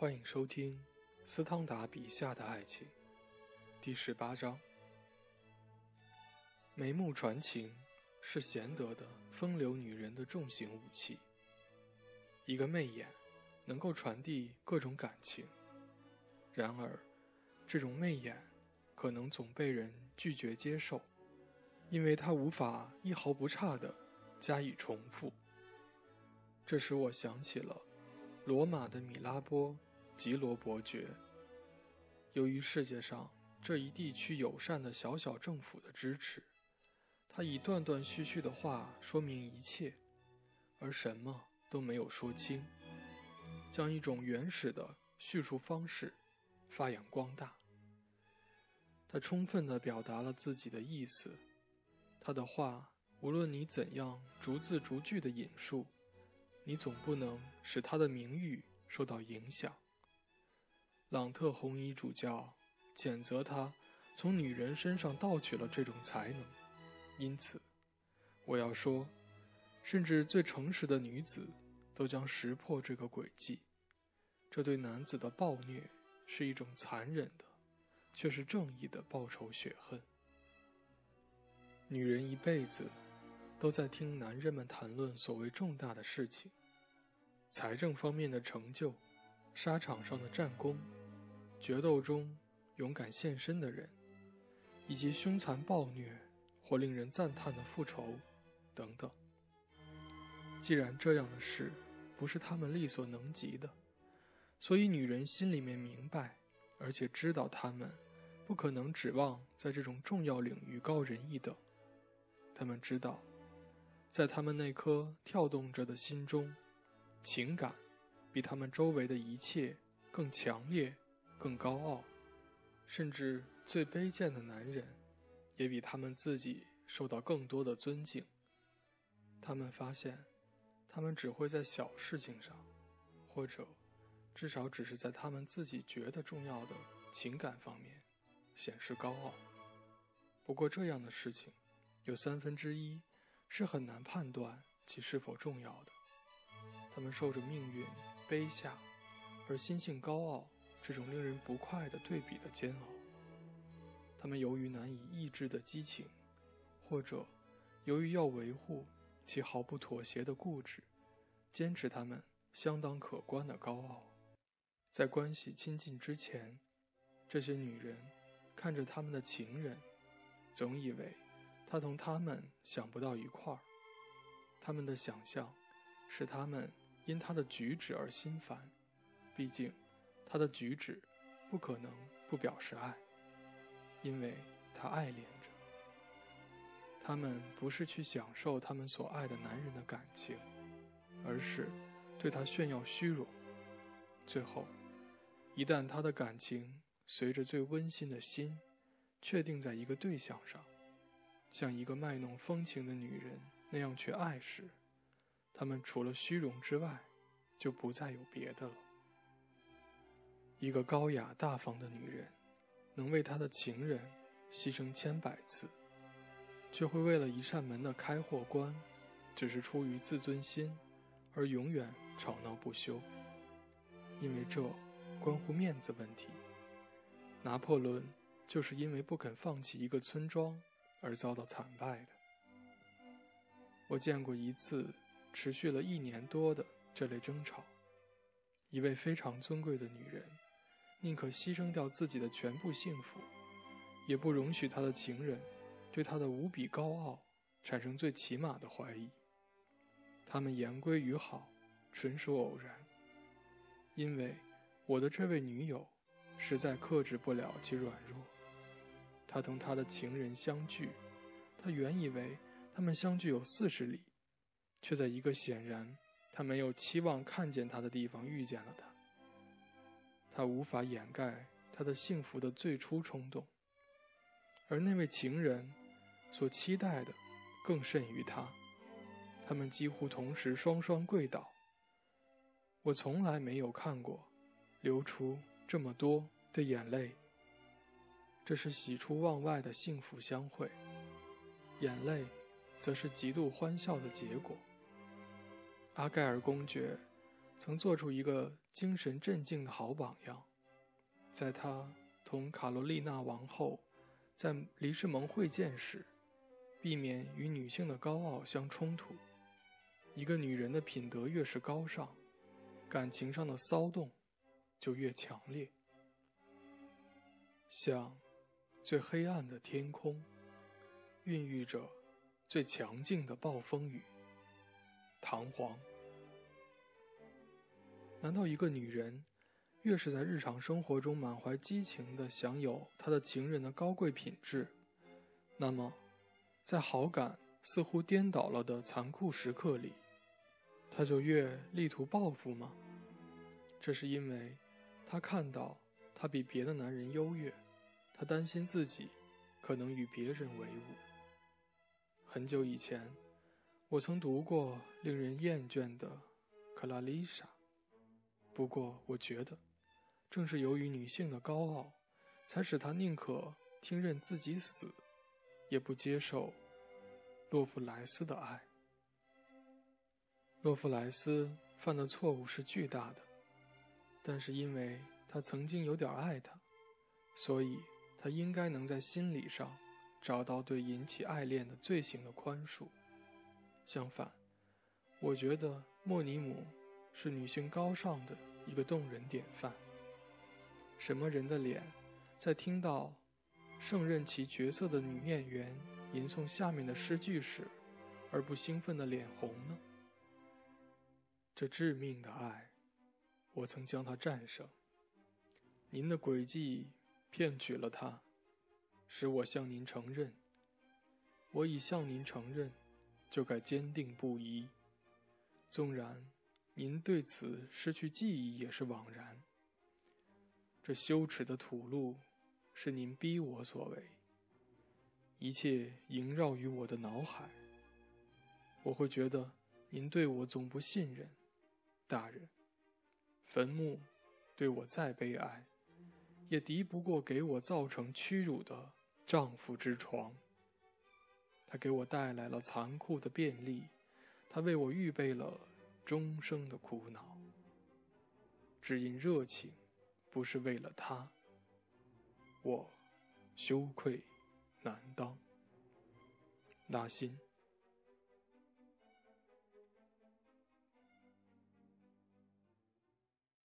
欢迎收听斯汤达笔下的爱情，第十八章。眉目传情是贤德的风流女人的重型武器。一个媚眼能够传递各种感情，然而，这种媚眼可能总被人拒绝接受，因为它无法一毫不差的加以重复。这使我想起了罗马的米拉波。吉罗伯爵，由于世界上这一地区友善的小小政府的支持，他以断断续续的话说明一切，而什么都没有说清，将一种原始的叙述方式发扬光大。他充分的表达了自己的意思，他的话无论你怎样逐字逐句的引述，你总不能使他的名誉受到影响。朗特红衣主教谴责他从女人身上盗取了这种才能，因此，我要说，甚至最诚实的女子都将识破这个诡计。这对男子的暴虐是一种残忍的，却是正义的报仇雪恨。女人一辈子都在听男人们谈论所谓重大的事情，财政方面的成就，沙场上的战功。决斗中勇敢献身的人，以及凶残暴虐或令人赞叹的复仇，等等。既然这样的事不是他们力所能及的，所以女人心里面明白，而且知道他们不可能指望在这种重要领域高人一等。他们知道，在他们那颗跳动着的心中，情感比他们周围的一切更强烈。更高傲，甚至最卑贱的男人，也比他们自己受到更多的尊敬。他们发现，他们只会在小事情上，或者至少只是在他们自己觉得重要的情感方面，显示高傲。不过，这样的事情有三分之一是很难判断其是否重要的。他们受着命运卑下，而心性高傲。这种令人不快的对比的煎熬，他们由于难以抑制的激情，或者由于要维护其毫不妥协的固执，坚持他们相当可观的高傲。在关系亲近之前，这些女人看着他们的情人，总以为他同他们想不到一块儿。他们的想象使他们因他的举止而心烦，毕竟。他的举止不可能不表示爱，因为他爱恋着。他们不是去享受他们所爱的男人的感情，而是对他炫耀虚荣。最后，一旦他的感情随着最温馨的心确定在一个对象上，像一个卖弄风情的女人那样去爱时，他们除了虚荣之外，就不再有别的了。一个高雅大方的女人，能为她的情人牺牲千百次，却会为了一扇门的开或关，只是出于自尊心，而永远吵闹不休。因为这关乎面子问题。拿破仑就是因为不肯放弃一个村庄而遭到惨败的。我见过一次持续了一年多的这类争吵，一位非常尊贵的女人。宁可牺牲掉自己的全部幸福，也不容许他的情人对他的无比高傲产生最起码的怀疑。他们言归于好，纯属偶然。因为我的这位女友实在克制不了其软弱。她同她的情人相聚，她原以为他们相距有四十里，却在一个显然他没有期望看见他的地方遇见了他。他无法掩盖他的幸福的最初冲动，而那位情人所期待的更甚于他。他们几乎同时双双跪倒。我从来没有看过流出这么多的眼泪。这是喜出望外的幸福相会，眼泪则是极度欢笑的结果。阿盖尔公爵。曾做出一个精神镇静的好榜样。在他同卡罗丽娜王后在黎世蒙会见时，避免与女性的高傲相冲突。一个女人的品德越是高尚，感情上的骚动就越强烈。像最黑暗的天空，孕育着最强劲的暴风雨。唐璜，难道一个女人越是在日常生活中满怀激情地享有她的情人的高贵品质，那么，在好感似乎颠倒了的残酷时刻里，她就越力图报复吗？这是因为，她看到。她比别的男人优越，她担心自己可能与别人为伍。很久以前，我曾读过令人厌倦的《克拉丽莎》，不过我觉得，正是由于女性的高傲，才使她宁可听任自己死，也不接受洛夫莱斯的爱。洛夫莱斯犯的错误是巨大的，但是因为。他曾经有点爱她，所以他应该能在心理上找到对引起爱恋的罪行的宽恕。相反，我觉得莫尼姆是女性高尚的一个动人典范。什么人的脸，在听到胜任其角色的女演员吟诵下面的诗句时，而不兴奋的脸红呢？这致命的爱，我曾将它战胜。您的诡计骗取了它，使我向您承认。我已向您承认，就该坚定不移。纵然您对此失去记忆也是枉然。这羞耻的土路是您逼我所为，一切萦绕于我的脑海。我会觉得您对我总不信任，大人。坟墓对我再悲哀。也敌不过给我造成屈辱的丈夫之床。他给我带来了残酷的便利，他为我预备了终生的苦恼。只因热情，不是为了他，我羞愧难当。纳心。